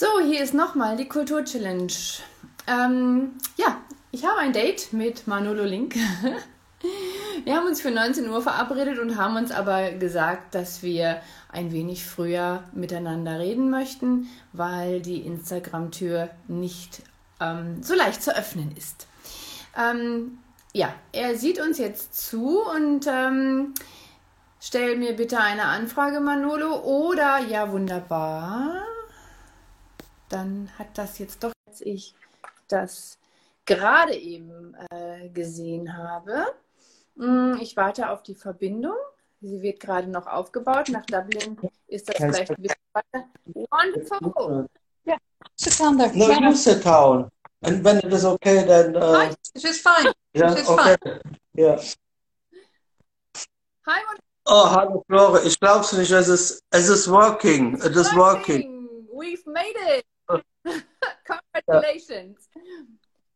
So, hier ist nochmal die Kultur-Challenge. Ähm, ja, ich habe ein Date mit Manolo Link. Wir haben uns für 19 Uhr verabredet und haben uns aber gesagt, dass wir ein wenig früher miteinander reden möchten, weil die Instagram-Tür nicht ähm, so leicht zu öffnen ist. Ähm, ja, er sieht uns jetzt zu und ähm, stell mir bitte eine Anfrage, Manolo. Oder ja, wunderbar. Dann hat das jetzt doch, als ich das gerade eben äh, gesehen habe. Mm, ich warte auf die Verbindung. Sie wird gerade noch aufgebaut. Nach Dublin ist das vielleicht ein bisschen weiter. Wonderful. Yeah, sit down there. No, you sit down. And when it is okay, then. Uh, Hi, it is fine. yeah, it is okay. fine. Yeah. Hi, Mon- Oh, hallo Flore, ich glaub's nicht, es ist, es ist working. It is working. We've made it. Congratulations.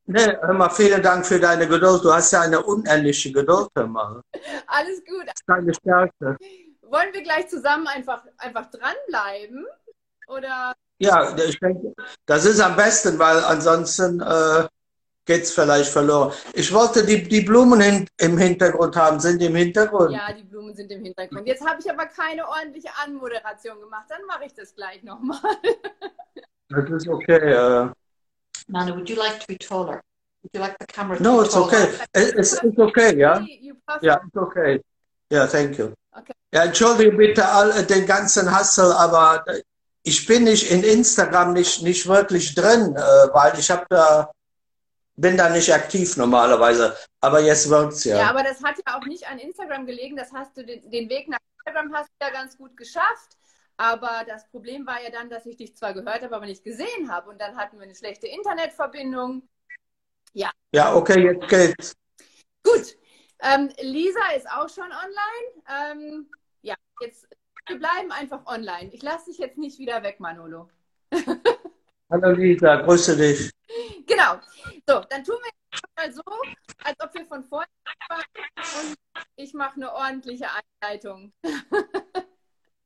Nee, hör mal, vielen Dank für deine Geduld. Du hast ja eine unendliche Geduld, hör mal. Alles gut. Das ist deine Stärke. Wollen wir gleich zusammen einfach, einfach dranbleiben? Oder Ja, ich denke, das ist am besten, weil ansonsten äh, geht's vielleicht verloren. Ich wollte die, die Blumen hin, im Hintergrund haben. Sind die im Hintergrund? ja, die Blumen sind im Hintergrund. Jetzt habe ich aber keine ordentliche Anmoderation gemacht. Dann mache ich das gleich nochmal. Das ist okay. Äh, Nana, would you like to be taller? Would you like the camera to no, be it's taller? okay. Es es ist okay, ja? Puff Ja, ist okay. Ja, thank you. Okay. Ja, entschuldige bitte all, den ganzen Hassel, aber ich bin nicht in Instagram nicht, nicht wirklich drin, äh, weil ich habe da, bin da nicht aktiv normalerweise. Aber jetzt wirkt's ja. Ja, aber das hat ja auch nicht an Instagram gelegen. Das hast du den, den Weg nach Instagram hast du ja ganz gut geschafft. Aber das Problem war ja dann, dass ich dich zwar gehört habe, aber nicht gesehen habe. Und dann hatten wir eine schlechte Internetverbindung. Ja, okay, jetzt geht's. Gut. Ähm, Lisa ist auch schon online. Ähm, ja, jetzt wir bleiben einfach online. Ich lasse dich jetzt nicht wieder weg, Manolo. Hallo Lisa, grüße dich. Genau. So, dann tun wir jetzt mal so, als ob wir von vorne waren und ich mache eine ordentliche Einleitung.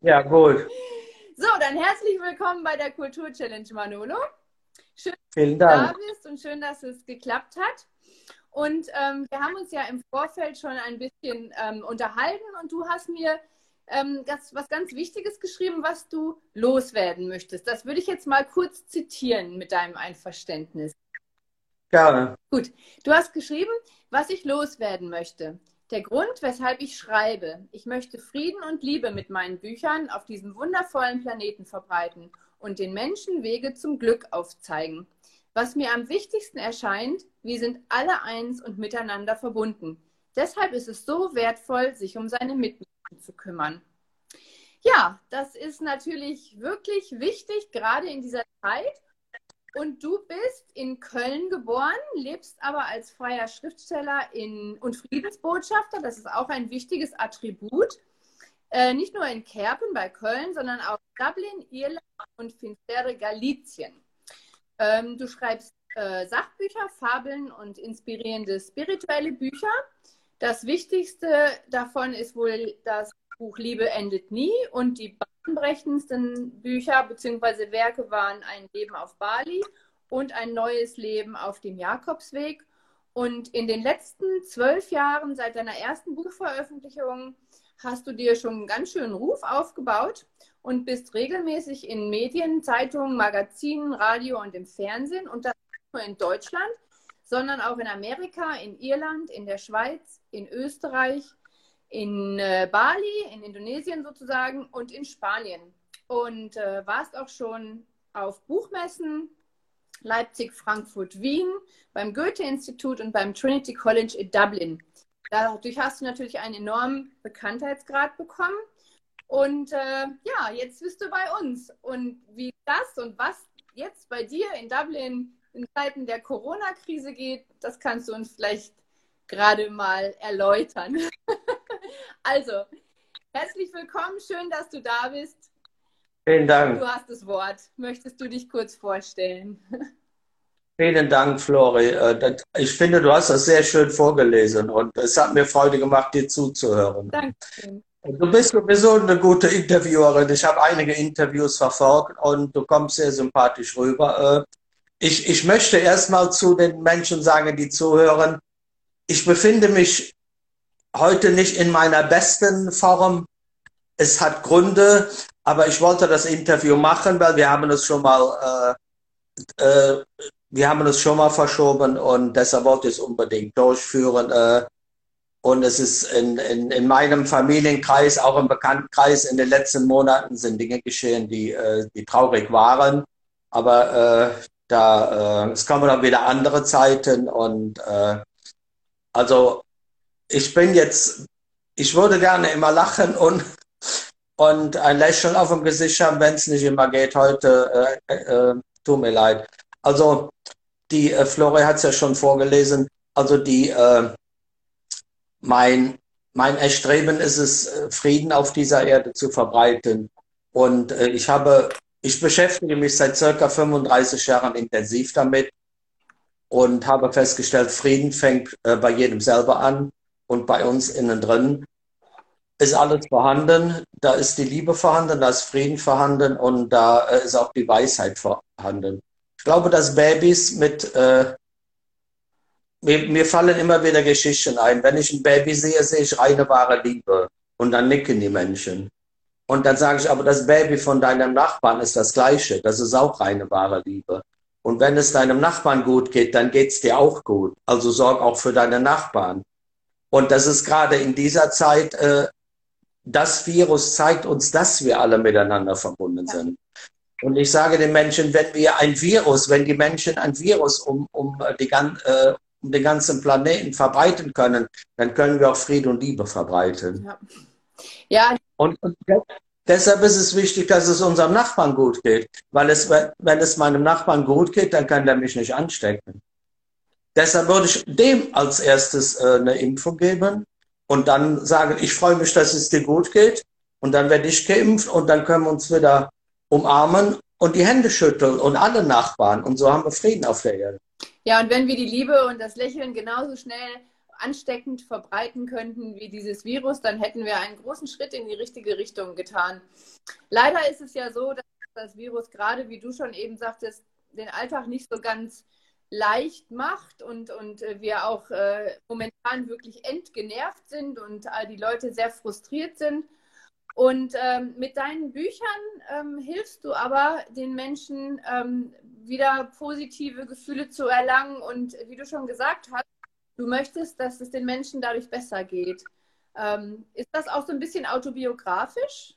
Ja, gut. So, dann herzlich willkommen bei der Kultur Challenge, Manolo. Schön, Vielen dass du da Dank. bist und schön, dass es geklappt hat. Und ähm, wir haben uns ja im Vorfeld schon ein bisschen ähm, unterhalten und du hast mir ähm, das, was ganz Wichtiges geschrieben, was du loswerden möchtest. Das würde ich jetzt mal kurz zitieren mit deinem Einverständnis. Gerne. Gut, du hast geschrieben, was ich loswerden möchte. Der Grund, weshalb ich schreibe. Ich möchte Frieden und Liebe mit meinen Büchern auf diesem wundervollen Planeten verbreiten und den Menschen Wege zum Glück aufzeigen. Was mir am wichtigsten erscheint, wir sind alle eins und miteinander verbunden. Deshalb ist es so wertvoll, sich um seine Mitmenschen zu kümmern. Ja, das ist natürlich wirklich wichtig, gerade in dieser Zeit. Und du bist in Köln geboren, lebst aber als freier Schriftsteller in, und Friedensbotschafter. Das ist auch ein wichtiges Attribut. Äh, nicht nur in Kerpen bei Köln, sondern auch Dublin, Irland und Finstere, Galizien. Ähm, du schreibst äh, Sachbücher, Fabeln und inspirierende spirituelle Bücher. Das Wichtigste davon ist wohl das Buch Liebe endet nie und die bahnbrechendsten Bücher bzw. Werke waren Ein Leben auf Bali und Ein neues Leben auf dem Jakobsweg. Und in den letzten zwölf Jahren seit deiner ersten Buchveröffentlichung hast du dir schon einen ganz schönen Ruf aufgebaut und bist regelmäßig in Medien, Zeitungen, Magazinen, Radio und im Fernsehen und das nicht nur in Deutschland, sondern auch in Amerika, in Irland, in der Schweiz, in Österreich, in äh, Bali, in Indonesien sozusagen und in Spanien. Und äh, warst auch schon auf Buchmessen, Leipzig, Frankfurt, Wien, beim Goethe-Institut und beim Trinity College in Dublin. Dadurch hast du natürlich einen enormen Bekanntheitsgrad bekommen. Und äh, ja, jetzt bist du bei uns. Und wie das und was jetzt bei dir in Dublin in Zeiten der Corona-Krise geht, das kannst du uns vielleicht gerade mal erläutern. also, herzlich willkommen, schön, dass du da bist. Vielen Dank. Du hast das Wort. Möchtest du dich kurz vorstellen? Vielen Dank, Flori. Äh, Ich finde, du hast das sehr schön vorgelesen und es hat mir Freude gemacht, dir zuzuhören. Dankeschön. Du bist sowieso eine gute Interviewerin. Ich habe einige Interviews verfolgt und du kommst sehr sympathisch rüber. Äh, ich, ich möchte erstmal zu den Menschen sagen, die zuhören, ich befinde mich heute nicht in meiner besten Form. Es hat Gründe, aber ich wollte das Interview machen, weil wir haben es schon mal, äh, äh, wir haben es schon mal verschoben und deshalb wollte ich es unbedingt durchführen. Äh, und es ist in, in, in meinem Familienkreis, auch im Bekanntenkreis, in den letzten Monaten sind Dinge geschehen, die, äh, die traurig waren. Aber äh, da, äh, es kommen dann wieder andere Zeiten und also ich bin jetzt, ich würde gerne immer lachen und, und ein Lächeln auf dem Gesicht haben, wenn es nicht immer geht. Heute äh, äh, tut mir leid. Also die äh, Flore hat es ja schon vorgelesen. Also die äh, mein mein Erstreben ist es, äh, Frieden auf dieser Erde zu verbreiten. Und äh, ich habe, ich beschäftige mich seit circa 35 Jahren intensiv damit und habe festgestellt, Frieden fängt äh, bei jedem selber an und bei uns innen drin ist alles vorhanden. Da ist die Liebe vorhanden, da ist Frieden vorhanden und da äh, ist auch die Weisheit vorhanden. Ich glaube, dass Babys mit, äh, mir, mir fallen immer wieder Geschichten ein. Wenn ich ein Baby sehe, sehe ich reine wahre Liebe und dann nicken die Menschen. Und dann sage ich, aber das Baby von deinem Nachbarn ist das gleiche. Das ist auch reine wahre Liebe. Und wenn es deinem Nachbarn gut geht, dann geht es dir auch gut. Also sorg auch für deine Nachbarn. Und das ist gerade in dieser Zeit, äh, das Virus zeigt uns, dass wir alle miteinander verbunden ja. sind. Und ich sage den Menschen, wenn wir ein Virus, wenn die Menschen ein Virus um, um, die, äh, um den ganzen Planeten verbreiten können, dann können wir auch Friede und Liebe verbreiten. Ja. ja. Und, und deshalb ist es wichtig, dass es unserem Nachbarn gut geht. Weil es, wenn es meinem Nachbarn gut geht, dann kann der mich nicht anstecken. Deshalb würde ich dem als erstes äh, eine Impfung geben und dann sagen, ich freue mich, dass es dir gut geht. Und dann werde ich geimpft und dann können wir uns wieder umarmen und die Hände schütteln und alle Nachbarn. Und so haben wir Frieden auf der Erde. Ja, und wenn wir die Liebe und das Lächeln genauso schnell ansteckend verbreiten könnten wie dieses Virus, dann hätten wir einen großen Schritt in die richtige Richtung getan. Leider ist es ja so, dass das Virus gerade, wie du schon eben sagtest, den Alltag nicht so ganz leicht macht und, und äh, wir auch äh, momentan wirklich entgenervt sind und all die Leute sehr frustriert sind. Und ähm, mit deinen Büchern ähm, hilfst du aber den Menschen ähm, wieder positive Gefühle zu erlangen und wie du schon gesagt hast, du möchtest, dass es den Menschen dadurch besser geht. Ähm, ist das auch so ein bisschen autobiografisch?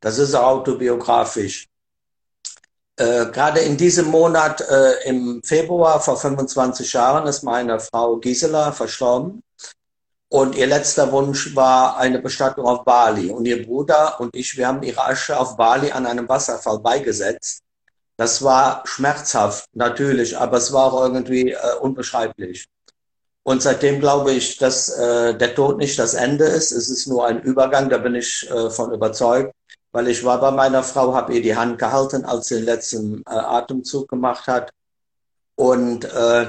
Das ist autobiografisch. Äh, gerade in diesem Monat äh, im Februar vor 25 Jahren ist meine Frau Gisela verstorben. Und ihr letzter Wunsch war eine Bestattung auf Bali. Und ihr Bruder und ich, wir haben ihre Asche auf Bali an einem Wasserfall beigesetzt. Das war schmerzhaft, natürlich, aber es war auch irgendwie äh, unbeschreiblich. Und seitdem glaube ich, dass äh, der Tod nicht das Ende ist. Es ist nur ein Übergang, da bin ich äh, von überzeugt weil ich war bei meiner Frau, habe ihr die Hand gehalten, als sie den letzten äh, Atemzug gemacht hat. Und äh,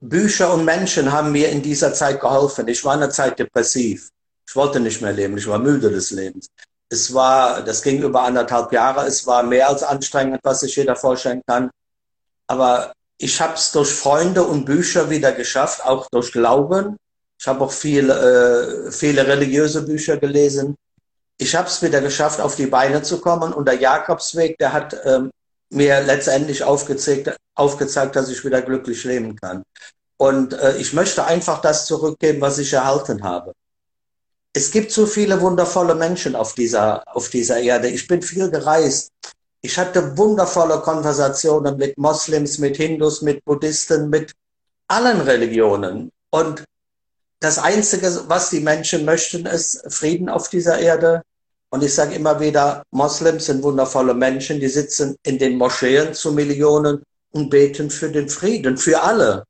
Bücher und Menschen haben mir in dieser Zeit geholfen. Ich war eine Zeit depressiv. Ich wollte nicht mehr leben. Ich war müde des Lebens. Es war, das ging über anderthalb Jahre. Es war mehr als anstrengend, was sich jeder vorstellen kann. Aber ich habe es durch Freunde und Bücher wieder geschafft, auch durch Glauben. Ich habe auch viel, äh, viele religiöse Bücher gelesen ich habe es wieder geschafft, auf die Beine zu kommen. Und der Jakobsweg, der hat ähm, mir letztendlich aufgezeigt, aufgezeigt, dass ich wieder glücklich leben kann. Und äh, ich möchte einfach das zurückgeben, was ich erhalten habe. Es gibt so viele wundervolle Menschen auf dieser, auf dieser Erde. Ich bin viel gereist. Ich hatte wundervolle Konversationen mit Moslems, mit Hindus, mit Buddhisten, mit allen Religionen. Und das Einzige, was die Menschen möchten, ist Frieden auf dieser Erde. Und ich sage immer wieder, Moslems sind wundervolle Menschen, die sitzen in den Moscheen zu Millionen und beten für den Frieden, für alle.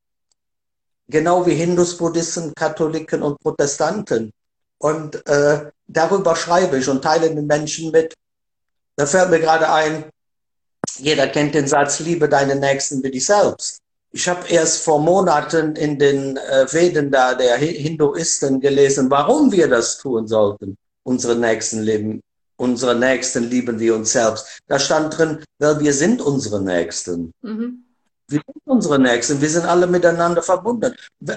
Genau wie Hindus, Buddhisten, Katholiken und Protestanten. Und äh, darüber schreibe ich und teile den Menschen mit. Da fällt mir gerade ein, jeder kennt den Satz, liebe deinen Nächsten wie dich selbst. ich habe erst vor Monaten in den äh, Veden da der Hinduisten gelesen, warum wir das tun sollten, unsere Nächsten leben, unsere Nächsten lieben wie uns selbst. Da stand drin, weil wir sind unsere Nächsten. Mhm. Wir sind unsere Nächsten, wir sind alle miteinander verbunden.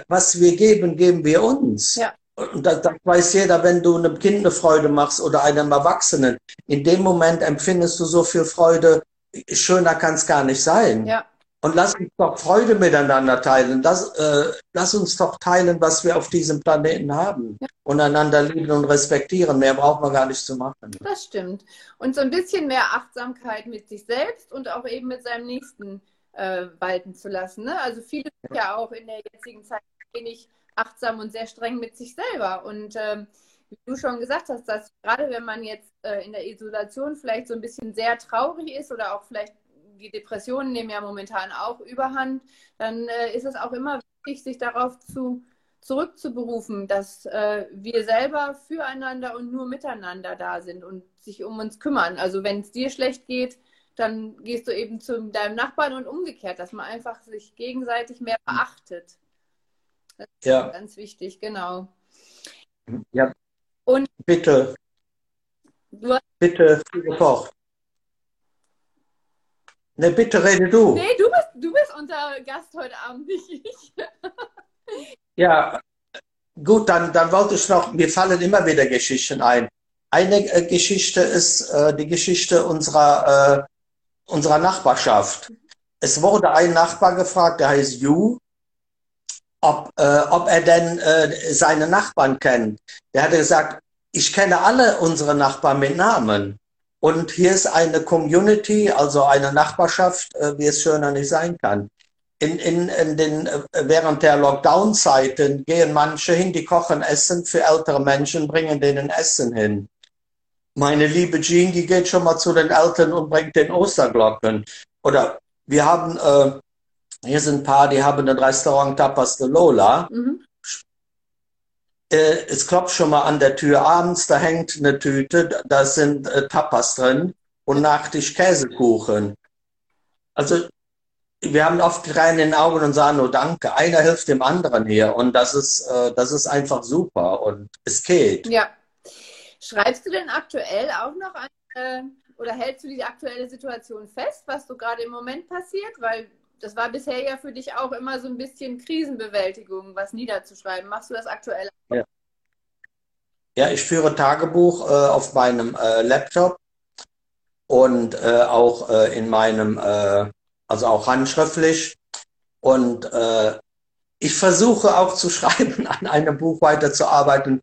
Was wir geben, geben wir uns. Ja. Und das, das weiß jeder, wenn du einem Kind eine Freude machst oder einem Erwachsenen. In dem Moment empfindest du so viel Freude, schöner kann es gar nicht sein. Ja. Und lass uns doch Freude miteinander teilen. Das, äh, lass uns doch teilen, was wir auf diesem Planeten haben. Ja. Und einander lieben und respektieren. Mehr braucht man gar nicht zu machen. Das stimmt. Und so ein bisschen mehr Achtsamkeit mit sich selbst und auch eben mit seinem Nächsten äh, walten zu lassen. Ne? Also viele sind ja auch in der jetzigen Zeit wenig achtsam und sehr streng mit sich selber. Und ähm, wie du schon gesagt hast, dass gerade wenn man jetzt äh, in der Isolation vielleicht so ein bisschen sehr traurig ist oder auch vielleicht die Depressionen nehmen ja momentan auch überhand, dann äh, ist es auch immer wichtig, sich darauf zu, zurückzuberufen, dass äh, wir selber füreinander und nur miteinander da sind und sich um uns kümmern. Also wenn es dir schlecht geht, dann gehst du eben zu deinem Nachbarn und umgekehrt, dass man einfach sich gegenseitig mehr beachtet. Das ist ja. ganz wichtig, genau. Ja. Und bitte. Du hast bitte gekocht. Ne, bitte rede du. Nee, du bist, du bist unser Gast heute Abend, nicht ich. ja, gut, dann, dann wollte ich noch, mir fallen immer wieder Geschichten ein. Eine äh, Geschichte ist äh, die Geschichte unserer, äh, unserer Nachbarschaft. Es wurde ein Nachbar gefragt, der heißt Yu, ob, äh, ob er denn äh, seine Nachbarn kennt. Der hatte gesagt, ich kenne alle unsere Nachbarn mit Namen. Und hier ist eine Community, also eine Nachbarschaft, äh, wie es schöner nicht sein kann. In, in, in den, äh, während der Lockdown-Zeiten gehen manche hin, die kochen Essen für ältere Menschen, bringen denen Essen hin. Meine liebe Jean, die geht schon mal zu den Eltern und bringt den Osterglocken. Oder wir haben, äh, hier sind ein paar, die haben ein Restaurant Tapas de Lola. Mhm äh, es klopft schon mal an der Tür abends, da hängt eine Tüte, da sind äh, Tapas drin und Nachtisch Käsekuchen. Also wir haben oft Tränen in den Augen und sagen nur Danke. Einer hilft dem anderen hier und das ist, äh, das ist einfach super und es geht. Ja. Schreibst du denn aktuell auch noch an, äh, oder hältst du die aktuelle Situation fest, was so gerade im Moment passiert? Weil das war bisher ja für dich auch immer so ein bisschen Krisenbewältigung, was niederzuschreiben. Machst du das aktuell? Ja, ja ich führe Tagebuch äh, auf meinem äh, Laptop und äh, auch äh, in meinem, äh, also auch handschriftlich. Und äh, ich versuche auch zu schreiben, an einem Buch weiterzuarbeiten.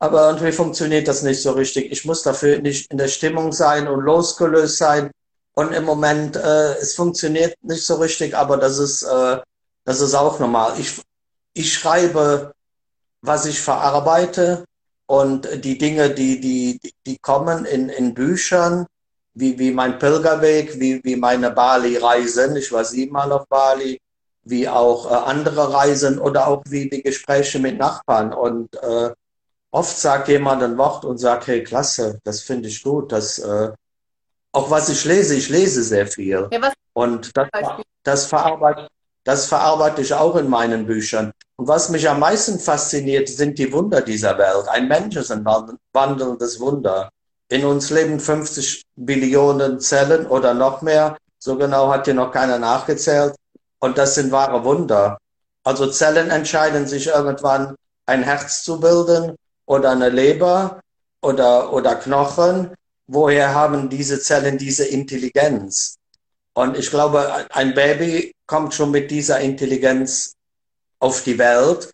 Aber irgendwie funktioniert das nicht so richtig. Ich muss dafür nicht in der Stimmung sein und losgelöst sein. Und im Moment, äh, es funktioniert nicht so richtig, aber das ist, äh, das ist auch normal. Ich, ich schreibe, was ich verarbeite und die Dinge, die, die, die kommen in, in Büchern, wie, wie mein Pilgerweg, wie, wie meine Bali-Reisen. Ich war siebenmal auf Bali, wie auch äh, andere Reisen oder auch wie die Gespräche mit Nachbarn. Und äh, oft sagt jemand ein Wort und sagt, hey, klasse, das finde ich gut, das, äh, auch was ich lese, ich lese sehr viel. Ja, und das, das, verarbeite, das verarbeite ich auch in meinen Büchern. Und was mich am meisten fasziniert, sind die Wunder dieser Welt. Ein Mensch ist ein wandelndes Wunder. In uns leben 50 Billionen Zellen oder noch mehr. So genau hat hier noch keiner nachgezählt. Und das sind wahre Wunder. Also Zellen entscheiden sich irgendwann, ein Herz zu bilden oder eine Leber oder, oder Knochen woher haben diese Zellen diese Intelligenz? Und ich glaube, ein Baby kommt schon mit dieser Intelligenz auf die Welt,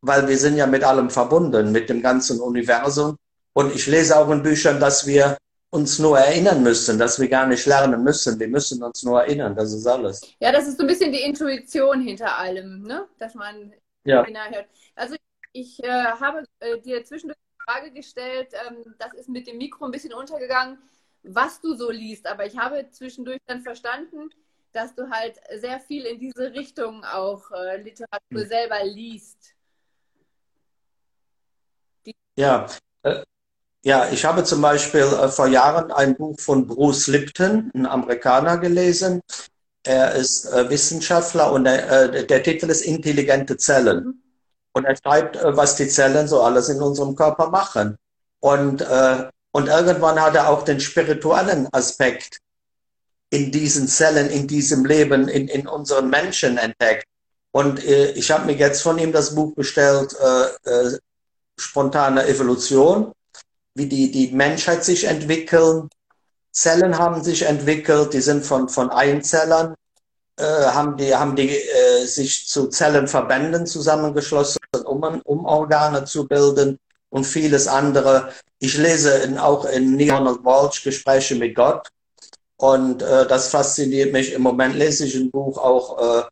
weil wir sind ja mit allem verbunden, mit dem ganzen Universum. Und ich lese auch in Büchern, dass wir uns nur erinnern müssen, dass wir gar nicht lernen müssen. Wir müssen uns nur erinnern, das ist alles. Ja, das ist so ein bisschen die Intuition hinter allem, ne? dass man ja. hört. Also ich äh, habe äh, dir zwischendurch Frage gestellt, ähm, das ist mit dem Mikro ein bisschen untergegangen, was du so liest. Aber ich habe zwischendurch dann verstanden, dass du halt sehr viel in diese Richtung auch äh, Literatur mhm. selber liest. Die ja, äh, ja, ich habe zum Beispiel äh, vor Jahren ein Buch von Bruce Lipton, ein Amerikaner, gelesen. Er ist äh, Wissenschaftler und äh, der Titel ist Intelligente Zellen. Mhm. Und er schreibt, äh, was die Zellen so alles in unserem Körper machen. Und, äh, und irgendwann hat er auch den spirituellen Aspekt in diesen Zellen, in diesem Leben, in, in unseren Menschen entdeckt. Und äh, ich habe mir jetzt von ihm das Buch bestellt, äh, äh, Spontane Evolution, wie die, die Menschheit sich entwickeln. Zellen haben sich entwickelt, die sind von, von Einzellern, äh, haben die, haben die äh, sich zu Zellenverbänden zusammengeschlossen, um, um Organe zu bilden und vieles andere. Ich lese in, auch in Neil Walsh Gespräche mit Gott und äh, das fasziniert mich. Im Moment lese ich ein Buch auch äh,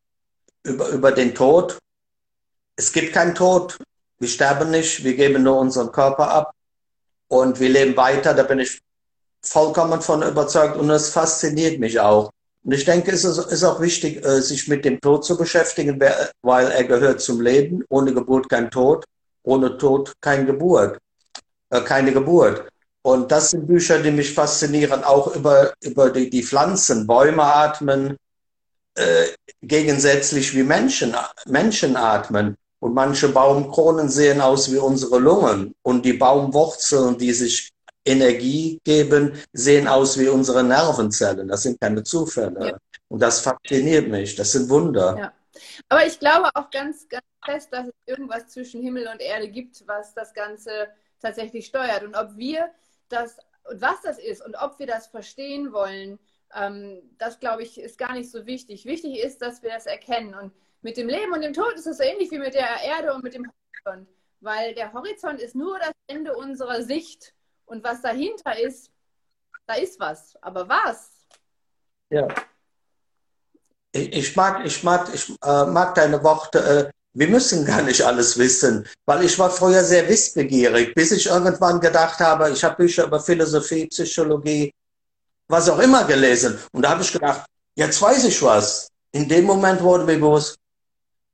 über, über den Tod. Es gibt keinen Tod. Wir sterben nicht. Wir geben nur unseren Körper ab. Und wir leben weiter. Da bin ich vollkommen von überzeugt. Und das fasziniert mich auch. Und ich denke, es ist, auch wichtig, äh, sich mit dem Tod zu beschäftigen, weil er gehört zum Leben. Ohne Geburt kein Tod. Ohne Tod kein Geburt. Äh, keine Geburt. Und das sind Bücher, die mich faszinieren, auch über, über die, die Pflanzen. Bäume atmen, äh, gegensätzlich wie Menschen, Menschen atmen. Und manche Baumkronen sehen aus wie unsere Lungen. Und die Baumwurzeln, die sich Energie geben, sehen aus wie unsere Nervenzellen. Das sind keine Zufälle. Ja. Und das fasziniert mich. Das sind Wunder. Ja. Aber ich glaube auch ganz, ganz fest, dass es irgendwas zwischen Himmel und Erde gibt, was das Ganze tatsächlich steuert. Und ob wir das und was das ist und ob wir das verstehen wollen, ähm, das glaube ich ist gar nicht so wichtig. Wichtig ist, dass wir das erkennen. Und mit dem Leben und dem Tod ist es so ähnlich wie mit der Erde und mit dem Horizont, weil der Horizont ist nur das Ende unserer Sicht und was dahinter ist, da ist was. Aber was? Ja. Ich, ich mag, ich mag, ich äh, mag deine Worte. Äh, wir müssen gar nicht alles wissen, weil ich war früher sehr wissbegierig, bis ich irgendwann gedacht habe, ich habe Bücher über Philosophie, Psychologie, was auch immer gelesen. Und da habe ich gedacht, jetzt weiß ich was. In dem Moment wurde mir bewusst,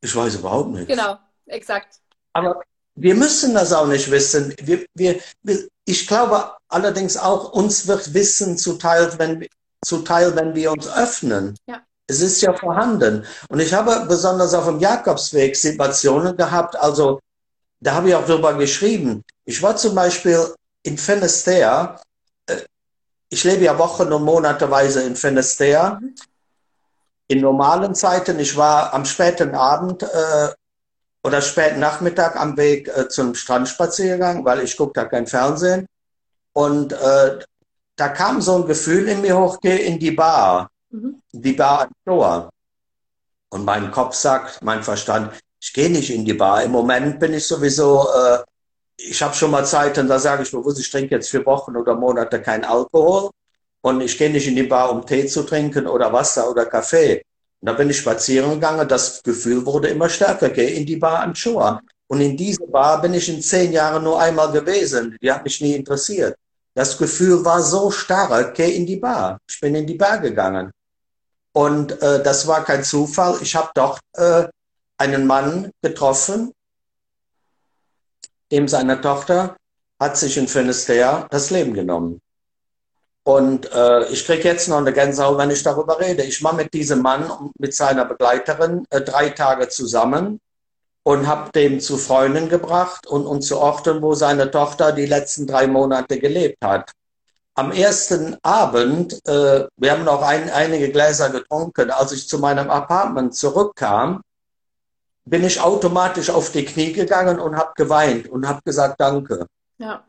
ich weiß überhaupt nichts. Genau, exakt. Aber wir müssen das auch nicht wissen. Wir, wir, wir, ich glaube allerdings auch, uns wird Wissen zuteil, wenn, zuteil, wenn wir uns öffnen. Ja. Es ist ja vorhanden. Und ich habe besonders auf dem Jakobsweg Situationen gehabt, also da habe ich auch drüber geschrieben. Ich war zum Beispiel in Finisterre, äh, ich lebe ja Wochen und Monateweise in Finisterre. In normalen Zeiten, ich war am späten Abend äh, oder späten Nachmittag am Weg äh, zum Strandspaziergang, weil ich gucke da kein Fernsehen. Und äh, da kam so ein Gefühl in mir hoch, geh in die Bar. Mhm. Die Bar am Tor. Und mein Kopf sagt, mein Verstand, ich gehe nicht in die Bar. Im Moment bin ich sowieso, äh, ich habe schon mal Zeiten, da sage ich bewusst, ich trinke jetzt vier Wochen oder Monate kein Alkohol und ich gehe nicht in die Bar, um Tee zu trinken oder Wasser oder Kaffee. Und da bin ich spazieren gegangen, das Gefühl wurde immer stärker, geh in die Bar am Shore. Und in diese Bar bin ich in zehn Jahren nur einmal gewesen. Die hat mich nie interessiert. Das Gefühl war so stark, geh in die Bar. Ich bin in die Bar gegangen. Und äh, das war kein Zufall. Ich habe dort äh, einen Mann getroffen, dem seine Tochter hat sich in Finisterre das Leben genommen. Und äh, ich kriege jetzt noch eine Gänsehaut, wenn ich darüber rede. Ich war mit diesem Mann und mit seiner Begleiterin äh, drei Tage zusammen und habe dem zu Freunden gebracht und, und zu Orten, wo seine Tochter die letzten drei Monate gelebt hat am ersten Abend, äh, wir haben noch ein, einige Gläser getrunken, als ich zu meinem Apartment zurückkam, bin ich automatisch auf die Knie gegangen und habe geweint und habe gesagt, danke. Ja.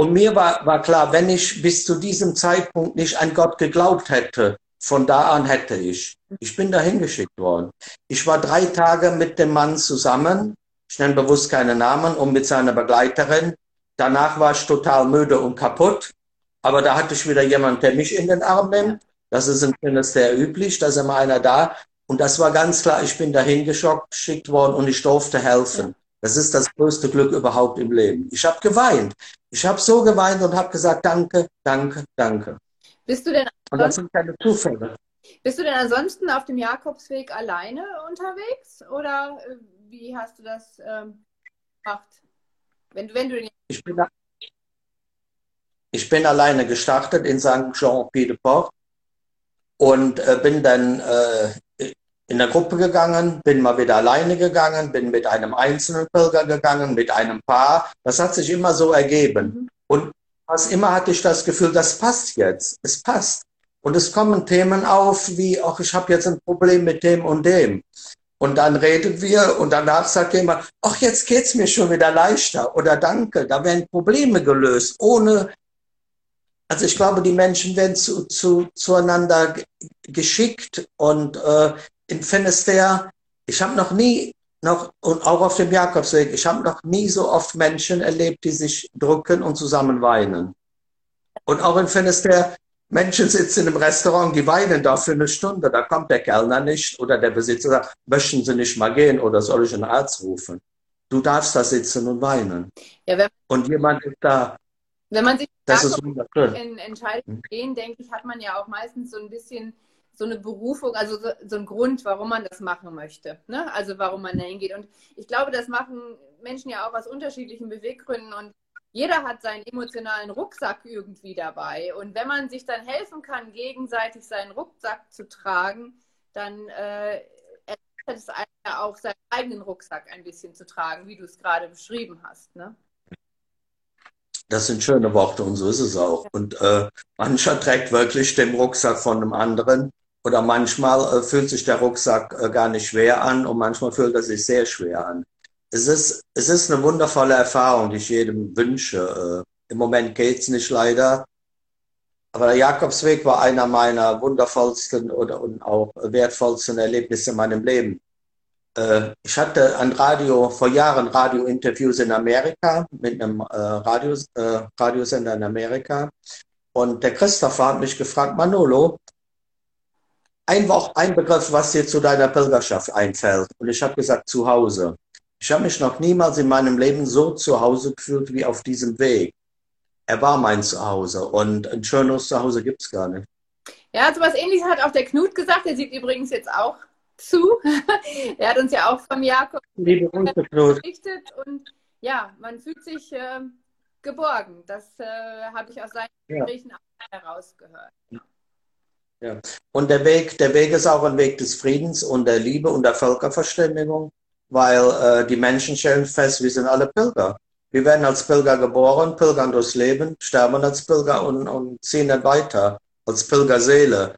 Und mir war, war klar, wenn ich bis zu diesem Zeitpunkt nicht an Gott geglaubt hätte, von da an hätte ich. Ich bin dahin geschickt worden. Ich war drei Tage mit dem Mann zusammen, ich nenne bewusst keine Namen, und mit seiner Begleiterin. Danach war ich total müde und kaputt. Aber da hatte ich wieder jemand, der mich in den Arm nimmt. Das ist im sehr üblich. Da ist immer einer da. Und das war ganz klar, ich bin dahin geschickt worden und ich durfte helfen. Das ist das größte Glück überhaupt im Leben. Ich habe geweint. Ich habe so geweint und habe gesagt, danke, danke, danke. Bist du denn und das sind keine Zufälle. Bist du denn ansonsten auf dem Jakobsweg alleine unterwegs oder äh, wie hast du das ähm, gemacht? Wenn du, wenn du ich, bin, ich bin alleine gestartet in St. Jean-Pied-de-Port und äh, bin dann äh, in der Gruppe gegangen, bin mal wieder alleine gegangen, bin mit einem einzelnen Pilger gegangen, mit einem Paar. Das hat sich immer so ergeben. Mhm. Und fast immer hatte ich das Gefühl, das passt jetzt, es passt. Und es kommen Themen auf wie, ach, ich habe jetzt ein Problem mit dem und dem. Und dann reden wir und danach sagt jemand, ach, jetzt geht's mir schon wieder leichter oder danke, da werden Probleme gelöst, ohne, also ich glaube, die Menschen werden zu, zu, zueinander geschickt und äh, in Finisterre, ich habe noch nie, noch, und auch auf dem Jakobsweg, ich habe noch nie so oft Menschen erlebt, die sich drücken und zusammen weinen. Und auch in Finisterre, Menschen sitzen im Restaurant, die weinen da für eine Stunde, da kommt der Kellner nicht oder der Besitzer sagt, möchten Sie nicht mal gehen oder soll ich einen Arzt rufen? Du darfst da sitzen und weinen. Ja, wenn, und jemand ist da. Wenn man sich das ist in Entscheidungen gehen, denke ich, hat man ja auch meistens so ein bisschen so eine Berufung, also so, so ein Grund, warum man das machen möchte. Ne? Also warum man da hingeht. Und ich glaube, das machen Menschen ja auch aus unterschiedlichen Beweggründen und jeder hat seinen emotionalen Rucksack irgendwie dabei. Und wenn man sich dann helfen kann, gegenseitig seinen Rucksack zu tragen, dann äh, es einen ja auch seinen eigenen Rucksack ein bisschen zu tragen, wie du es gerade beschrieben hast. Ne? Das sind schöne Worte und so ist es auch. Und äh, mancher trägt wirklich den Rucksack von einem anderen oder manchmal äh, fühlt sich der Rucksack äh, gar nicht schwer an und manchmal fühlt er sich sehr schwer an es ist, es ist eine wundervolle Erfahrung, die ich jedem wünsche. Äh, Im Moment geht's nicht leider. Aber der Jakobsweg war einer meiner wundervollsten oder und auch wertvollsten Erlebnisse in meinem Leben. Ich hatte ein Radio, vor Jahren Radiointerviews in Amerika mit einem Radio, Radiosender in Amerika. Und der Christopher hat mich gefragt, Manolo, ein, Wort, ein Begriff, was dir zu deiner Pilgerschaft einfällt. Und ich habe gesagt, zu Hause. Ich habe mich noch niemals in meinem Leben so zu Hause gefühlt wie auf diesem Weg. Er war mein Zuhause und ein schöneres Zuhause gibt es gar nicht. Ja, so was ähnliches hat auch der Knut gesagt. Der sieht übrigens jetzt auch zu. er hat uns ja auch vom Jakob Knut. berichtet und ja, man fühlt sich äh, geborgen. Das äh, habe ich aus seinen ja. Gesprächen auch herausgehört. Ja. Und der Weg, der Weg ist auch ein Weg des Friedens und der Liebe und der Völkerverständigung weil äh, die Menschen stellen fest, wir sind alle Pilger. Wir werden als Pilger geboren, pilgern durchs Leben, sterben als Pilger und, und ziehen dann weiter als Pilgerseele.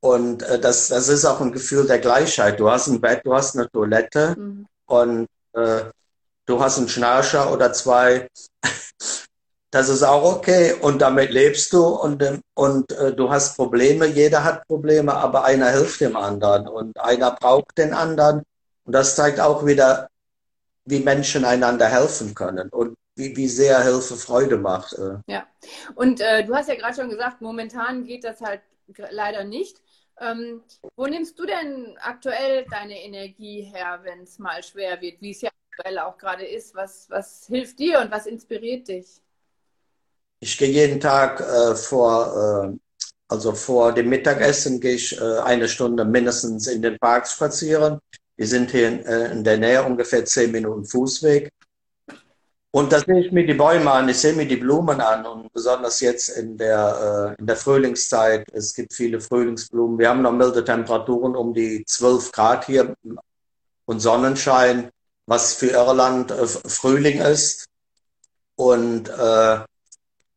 Und äh, das, das ist auch ein Gefühl der Gleichheit. Du hast ein Bett, du hast eine Toilette mhm. und äh, du hast einen Schnarcher oder zwei. Das ist auch okay und damit lebst du und, und äh, du hast Probleme. Jeder hat Probleme, aber einer hilft dem anderen und einer braucht den anderen und das zeigt auch wieder, wie Menschen einander helfen können und wie, wie sehr Hilfe Freude macht. Äh. Ja, und äh, du hast ja gerade schon gesagt, momentan geht das halt leider nicht. Ähm, wo nimmst du denn aktuell deine Energie her, wenn es mal schwer wird, wie es ja aktuell auch gerade ist? Was, was hilft dir und was inspiriert dich? Ich gehe jeden Tag äh, vor, äh, also vor dem Mittagessen gehe ich äh, eine Stunde mindestens in den Park spazieren. Wir sind hier in, äh, in der Nähe, ungefähr zehn Minuten Fußweg. Und da sehe ich mir die Bäume an, ich sehe mir die Blumen an und besonders jetzt in der, äh, in der Frühlingszeit. Es gibt viele Frühlingsblumen. Wir haben noch milde Temperaturen um die 12 Grad hier und Sonnenschein, was für Irland äh, Frühling ist. Und, äh,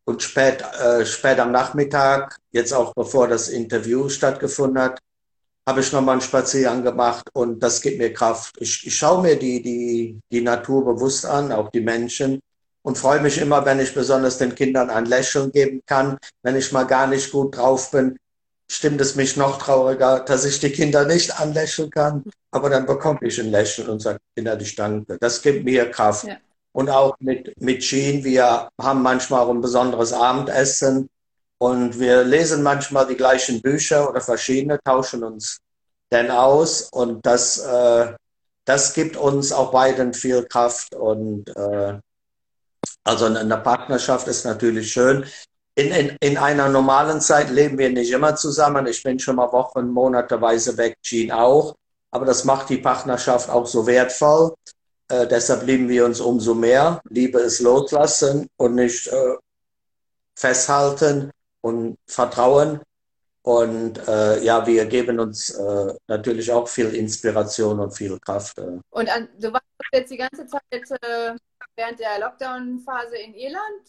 und spät, äh, spät am Nachmittag, jetzt auch bevor das Interview stattgefunden hat, habe ich nochmal einen Spaziergang gemacht und das gibt mir Kraft. Ich, ich schaue mir die, die, die Natur bewusst an, auch die Menschen und freue mich immer, wenn ich besonders den Kindern ein Lächeln geben kann. Wenn ich mal gar nicht gut drauf bin, stimmt es mich noch trauriger, dass ich die Kinder nicht anlächeln kann. Aber dann bekomme ich ein Lächeln und sage innerlich Danke. Das gibt mir Kraft. Ja. Und auch mit, mit Jean, wir haben manchmal auch ein besonderes Abendessen und wir lesen manchmal die gleichen Bücher oder verschiedene, tauschen uns dann aus. Und das, äh, das gibt uns auch beiden viel Kraft. Und äh, also eine Partnerschaft ist natürlich schön. In, in, in einer normalen Zeit leben wir nicht immer zusammen. Ich bin schon mal Wochen, Monateweise weg, Jean auch. Aber das macht die Partnerschaft auch so wertvoll. Äh, deshalb lieben wir uns umso mehr. Liebe ist loslassen und nicht äh, festhalten und Vertrauen. Und äh, ja, wir geben uns äh, natürlich auch viel Inspiration und viel Kraft. Äh. Und an, du warst jetzt die ganze Zeit äh, während der Lockdown-Phase in Irland?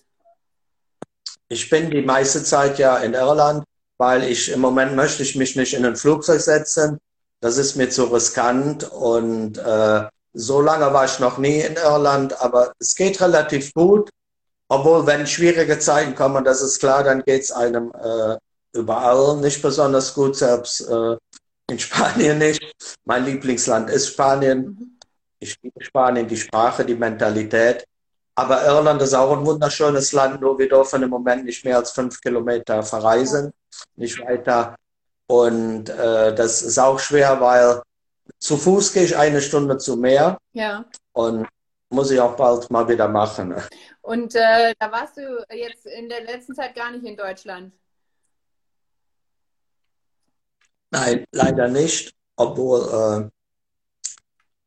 Ich bin die meiste Zeit ja in Irland, weil ich im Moment möchte ich mich nicht in ein Flugzeug setzen. Das ist mir zu riskant und äh, so lange war ich noch nie in Irland, aber es geht relativ gut. Obwohl, wenn schwierige Zeiten kommen, das ist klar, dann geht es einem äh, überall nicht besonders gut, selbst äh, in Spanien nicht. Mein Lieblingsland ist Spanien. Mhm. Ich liebe Spanien, die Sprache, die Mentalität. Aber Irland ist auch ein wunderschönes Land, nur wir dürfen im Moment nicht mehr als fünf Kilometer verreisen, nicht weiter. Und äh, das ist auch schwer, weil zu Fuß gehe ich eine Stunde zu mehr. Ja. Und muss ich auch bald mal wieder machen. Und äh, da warst du jetzt in der letzten Zeit gar nicht in Deutschland. Nein, leider nicht. Obwohl äh,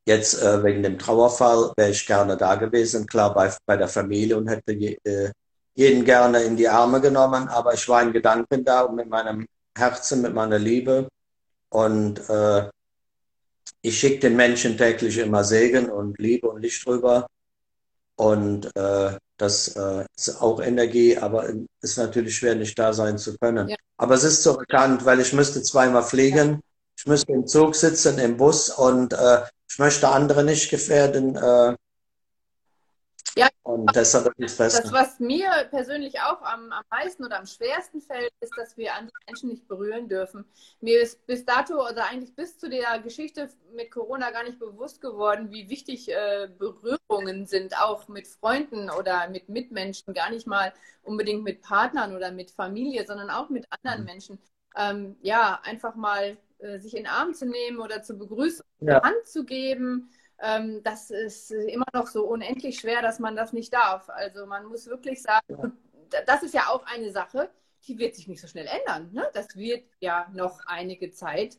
jetzt äh, wegen dem Trauerfall wäre ich gerne da gewesen, klar bei, bei der Familie und hätte je, äh, jeden gerne in die Arme genommen. Aber ich war in Gedanken da mit meinem Herzen, mit meiner Liebe. Und äh, ich schicke den Menschen täglich immer Segen und Liebe und Licht rüber. Und äh, das äh, ist auch Energie, aber ist natürlich schwer, nicht da sein zu können. Ja. Aber es ist so bekannt, weil ich müsste zweimal fliegen. Ja. Ich müsste im Zug sitzen, im Bus und äh, ich möchte andere nicht gefährden. Äh, ja, und deshalb ist das, das, was mir persönlich auch am, am meisten oder am schwersten fällt, ist, dass wir andere Menschen nicht berühren dürfen. Mir ist bis dato oder eigentlich bis zu der Geschichte mit Corona gar nicht bewusst geworden, wie wichtig äh, Berührungen sind, auch mit Freunden oder mit Mitmenschen, gar nicht mal unbedingt mit Partnern oder mit Familie, sondern auch mit anderen mhm. Menschen. Ähm, ja, einfach mal äh, sich in den Arm zu nehmen oder zu begrüßen, ja. Hand zu geben ähm, das ist immer noch so unendlich schwer, dass man das nicht darf. Also man muss wirklich sagen, das ist ja auch eine Sache, die wird sich nicht so schnell ändern. Ne? Das wird ja noch einige Zeit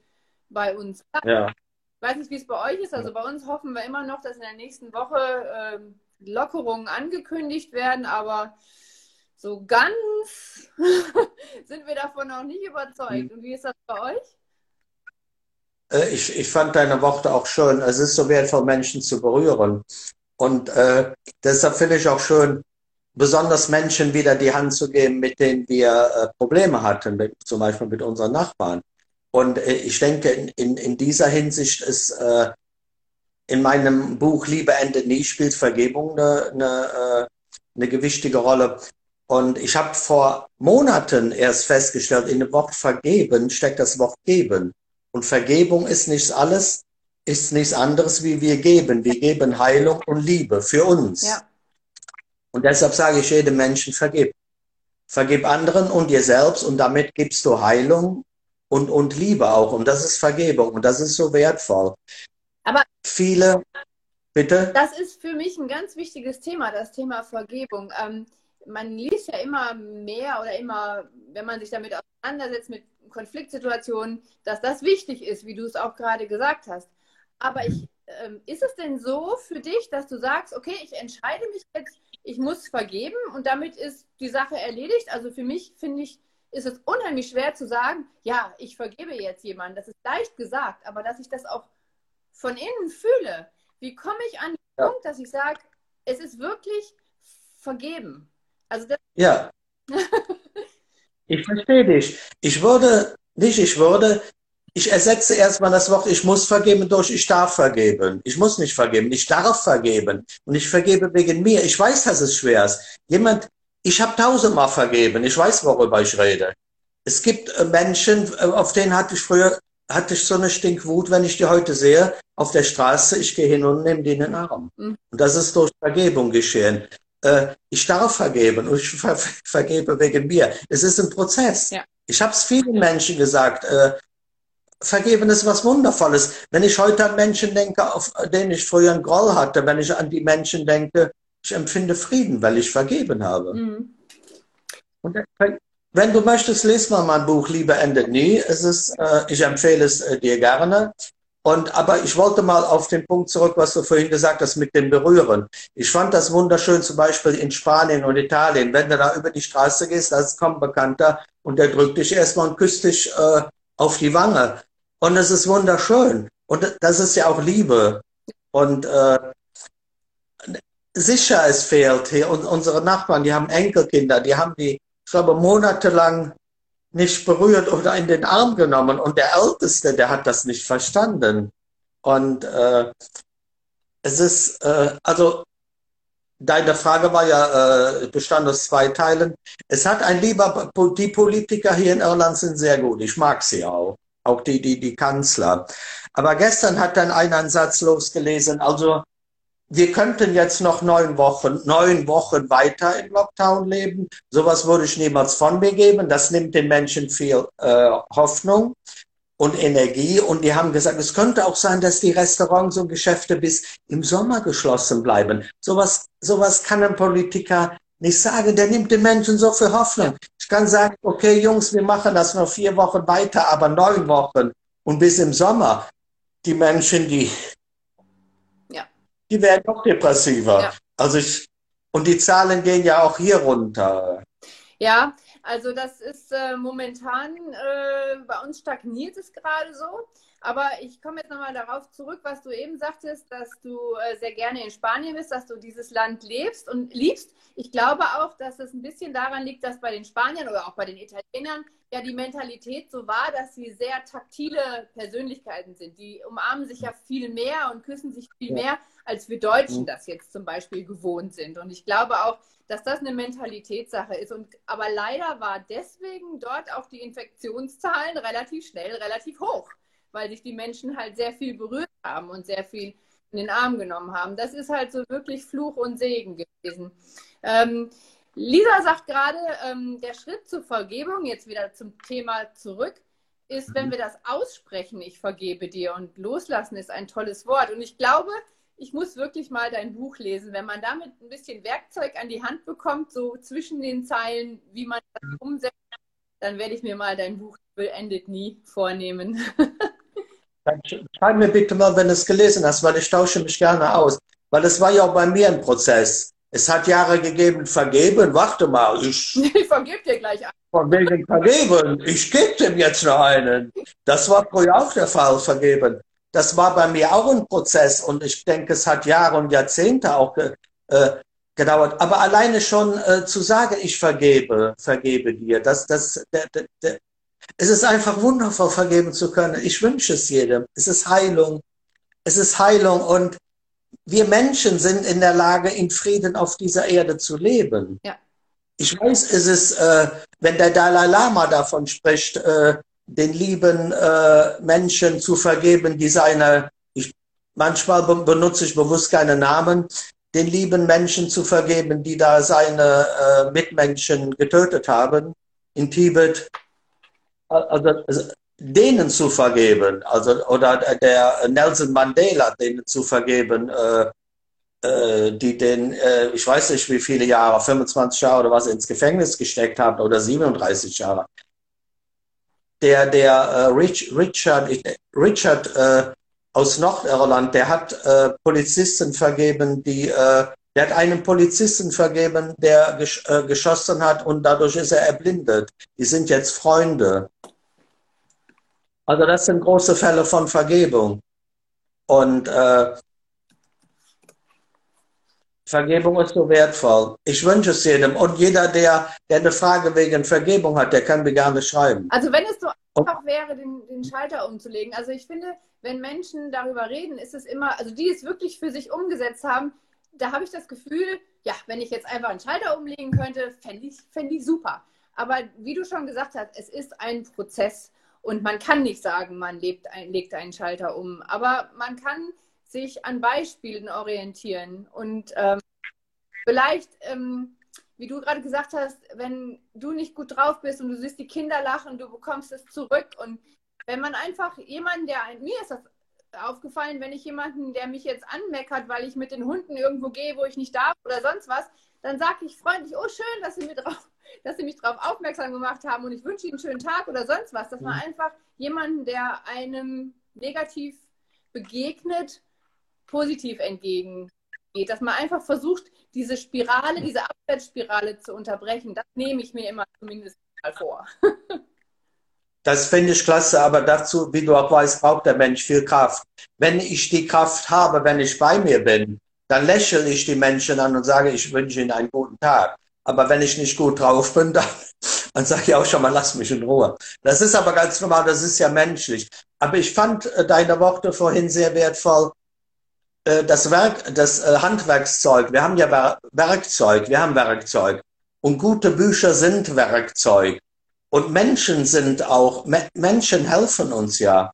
bei uns. Ja. Ich weiß nicht, wie es bei euch ist. Also bei uns hoffen wir immer noch, dass in der nächsten Woche ähm, Lockerungen angekündigt werden, aber so ganz sind wir davon noch nicht überzeugt. Und wie ist das bei euch? Äh, ich, ich fand deine Worte auch schön. Es ist so wertvoll, Menschen zu berühren. Und äh, deshalb finde ich auch schön, besonders Menschen wieder die Hand zu geben, mit denen wir äh, Probleme hatten, mit, zum Beispiel mit unseren Nachbarn. Und äh, ich denke, in, in, in dieser Hinsicht ist äh, in meinem Buch Liebe endet nie spielt Vergebung eine, eine, äh, eine gewichtige Rolle. Und ich habe vor Monaten erst festgestellt, in dem Wort vergeben steckt das Wort geben. Und Vergebung ist nichts alles, ist nichts anderes, wie wir geben. Wir geben Heilung und Liebe für uns. Ja. Und deshalb sage ich jedem Menschen, vergib. Vergib anderen und dir selbst und damit gibst du Heilung und, und Liebe auch. Und das ist Vergebung und das ist so wertvoll. Aber viele, bitte? Das ist für mich ein ganz wichtiges Thema, das Thema Vergebung. Ähm, man liest ja immer mehr oder immer, wenn man sich damit auseinandersetzt, mit Konfliktsituationen, dass das wichtig ist, wie du es auch gerade gesagt hast. Aber ich, ähm, ist es denn so für dich, dass du sagst, okay, ich entscheide mich jetzt, ich muss vergeben und damit ist die Sache erledigt? Also für mich finde ich, ist es unheimlich schwer zu sagen, ja, ich vergebe jetzt jemanden. Das ist leicht gesagt, aber dass ich das auch von innen fühle. Wie komme ich an den ja. Punkt, dass ich sage, es ist wirklich vergeben? Also ja. Ich verstehe dich. Ich würde, nicht ich würde, ich ersetze erstmal das Wort, ich muss vergeben durch ich darf vergeben. Ich muss nicht vergeben, ich darf vergeben. Und ich vergebe wegen mir. Ich weiß, dass es schwer ist. Jemand, ich habe tausendmal vergeben. Ich weiß, worüber ich rede. Es gibt äh, Menschen, äh, auf denen hatte ich früher, hatte ich so eine Stinkwut, wenn ich die heute sehe, auf der Straße, ich gehe hin und nehme die in den Arm. Mhm. Und das ist durch Vergebung geschehen ich darf vergeben und ich ver vergebe wegen mir. Es ist ein Prozess. Ja. Ich habe es vielen Menschen gesagt, äh, vergeben ist was Wundervolles. Wenn ich heute an Menschen denke, auf denen ich früher einen Groll hatte, wenn ich an die Menschen denke, ich empfinde Frieden, weil ich vergeben habe. Mhm. Und wenn du möchtest, lese mal mein Buch Liebe endet nie. Es ist, äh, ich empfehle es äh, dir gerne. Und, aber ich wollte mal auf den Punkt zurück, was du vorhin gesagt hast mit dem Berühren. Ich fand das wunderschön, zum Beispiel in Spanien und Italien. Wenn du da über die Straße gehst, da kommt ein Bekannter und der drückt dich erstmal und küsst dich äh, auf die Wange. Und es ist wunderschön. Und das ist ja auch Liebe. Und äh, sicher, es fehlt hier. Und unsere Nachbarn, die haben Enkelkinder, die haben die, ich glaube, monatelang nicht berührt oder in den Arm genommen. Und der Älteste, der hat das nicht verstanden. Und äh, es ist, äh, also deine Frage war ja, äh, bestand aus zwei Teilen. Es hat ein lieber, die Politiker hier in Irland sind sehr gut. Ich mag sie auch. Auch die, die, die Kanzler. Aber gestern hat dann einer einen Satz losgelesen. Also, wir könnten jetzt noch neun Wochen, neun Wochen weiter im Lockdown leben. Sowas würde ich niemals von mir geben. Das nimmt den Menschen viel äh, Hoffnung und Energie. Und die haben gesagt, es könnte auch sein, dass die Restaurants und Geschäfte bis im Sommer geschlossen bleiben. Sowas, sowas kann ein Politiker nicht sagen. Der nimmt den Menschen so viel Hoffnung. Ich kann sagen, okay, Jungs, wir machen das noch vier Wochen weiter, aber neun Wochen und bis im Sommer. Die Menschen, die die werden noch depressiver. Ja. Also ich, und die Zahlen gehen ja auch hier runter. Ja, also das ist äh, momentan, äh, bei uns stagniert es gerade so. Aber ich komme jetzt nochmal darauf zurück, was du eben sagtest, dass du äh, sehr gerne in Spanien bist, dass du dieses Land lebst und liebst. Ich glaube auch, dass es ein bisschen daran liegt, dass bei den Spaniern oder auch bei den Italienern ja die Mentalität so war, dass sie sehr taktile Persönlichkeiten sind. Die umarmen sich ja viel mehr und küssen sich viel mehr, als wir Deutschen mhm. das jetzt zum Beispiel gewohnt sind. Und ich glaube auch, dass das eine Mentalitätssache ist. Und, aber leider war deswegen dort auch die Infektionszahlen relativ schnell relativ hoch weil sich die Menschen halt sehr viel berührt haben und sehr viel in den Arm genommen haben. Das ist halt so wirklich Fluch und Segen gewesen. Ähm, Lisa sagt gerade, ähm, der Schritt zur Vergebung, jetzt wieder zum Thema zurück, ist, wenn wir das aussprechen, ich vergebe dir und loslassen ist ein tolles Wort. Und ich glaube, ich muss wirklich mal dein Buch lesen. Wenn man damit ein bisschen Werkzeug an die Hand bekommt, so zwischen den Zeilen, wie man das umsetzt, dann werde ich mir mal dein Buch Endet nie vornehmen. Dann schreib mir bitte mal, wenn du es gelesen hast, weil ich tausche mich gerne aus. Weil es war ja auch bei mir ein Prozess. Es hat Jahre gegeben, vergeben, warte mal, ich... Ich vergebe dir gleich einen. Von wegen vergeben, ich gebe dem jetzt noch einen. Das war früher auch der Fall, vergeben. Das war bei mir auch ein Prozess und ich denke, es hat Jahre und Jahrzehnte auch äh, gedauert. Aber alleine schon äh, zu sagen, ich vergebe, vergebe dir, das, das, der, der, es ist einfach wundervoll, vergeben zu können. Ich wünsche es jedem. Es ist Heilung. Es ist Heilung und wir Menschen sind in der Lage, in Frieden auf dieser Erde zu leben. Ja. Ich weiß, es ist, äh, wenn der Dalai Lama davon spricht, äh, den lieben äh, Menschen zu vergeben, die seine, ich, manchmal be benutze ich bewusst keine Namen, den lieben Menschen zu vergeben, die da seine äh, Mitmenschen getötet haben in Tibet, also, also denen zu vergeben, also oder der Nelson Mandela denen zu vergeben, äh, äh, die den, äh, ich weiß nicht wie viele Jahre, 25 Jahre oder was ins Gefängnis gesteckt haben oder 37 Jahre. Der, der äh, Rich, Richard, Richard äh, aus Nordirland, der hat äh, Polizisten vergeben, die äh, der hat einen Polizisten vergeben, der gesch äh, geschossen hat und dadurch ist er erblindet. Die sind jetzt Freunde. Also das sind große Fälle von Vergebung. Und äh, Vergebung ist so wertvoll. Ich wünsche es jedem. Und jeder, der, der eine Frage wegen Vergebung hat, der kann mir gerne schreiben. Also wenn es so einfach wäre, den, den Schalter umzulegen. Also ich finde, wenn Menschen darüber reden, ist es immer, also die es wirklich für sich umgesetzt haben, da habe ich das Gefühl, ja, wenn ich jetzt einfach einen Schalter umlegen könnte, fände ich, fänd ich super. Aber wie du schon gesagt hast, es ist ein Prozess. Und man kann nicht sagen, man lebt legt einen Schalter um, aber man kann sich an Beispielen orientieren. Und ähm, vielleicht, ähm, wie du gerade gesagt hast, wenn du nicht gut drauf bist und du siehst die Kinder lachen, du bekommst es zurück. Und wenn man einfach jemanden, der mir ist das aufgefallen, wenn ich jemanden, der mich jetzt anmeckert, weil ich mit den Hunden irgendwo gehe, wo ich nicht darf oder sonst was, dann sage ich freundlich, oh schön, dass Sie, mir drauf, dass Sie mich darauf aufmerksam gemacht haben und ich wünsche Ihnen einen schönen Tag oder sonst was. Dass man mhm. einfach jemanden, der einem negativ begegnet, positiv entgegengeht. Dass man einfach versucht, diese Spirale, diese Abwärtsspirale zu unterbrechen. Das nehme ich mir immer zumindest mal vor. Das finde ich klasse, aber dazu, wie du auch weißt, braucht der Mensch viel Kraft. Wenn ich die Kraft habe, wenn ich bei mir bin, dann lächle ich die Menschen an und sage, ich wünsche ihnen einen guten Tag. Aber wenn ich nicht gut drauf bin, dann, dann sage ich auch schon mal, lass mich in Ruhe. Das ist aber ganz normal, das ist ja menschlich. Aber ich fand äh, deine Worte vorhin sehr wertvoll. Äh, das Werk, das äh, Handwerkszeug, wir haben ja Werkzeug, wir haben Werkzeug. Und gute Bücher sind Werkzeug. Und Menschen sind auch, Menschen helfen uns ja.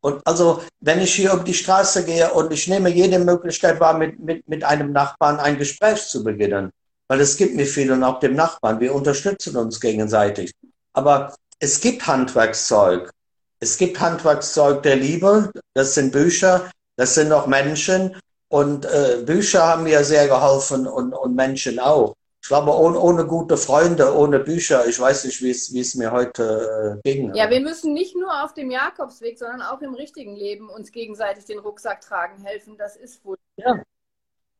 Und also, wenn ich hier um die Straße gehe und ich nehme jede Möglichkeit wahr, mit, mit, mit einem Nachbarn ein Gespräch zu beginnen, weil es gibt mir viel und auch dem Nachbarn, wir unterstützen uns gegenseitig. Aber es gibt Handwerkszeug. Es gibt Handwerkszeug der Liebe, das sind Bücher, das sind auch Menschen und äh, Bücher haben mir sehr geholfen und, und Menschen auch. Ich glaube, ohne, ohne gute Freunde, ohne Bücher, ich weiß nicht, wie es, mir heute äh, ging. Ja, wir müssen nicht nur auf dem Jakobsweg, sondern auch im richtigen Leben uns gegenseitig den Rucksack tragen helfen. Das ist wohl. Ja,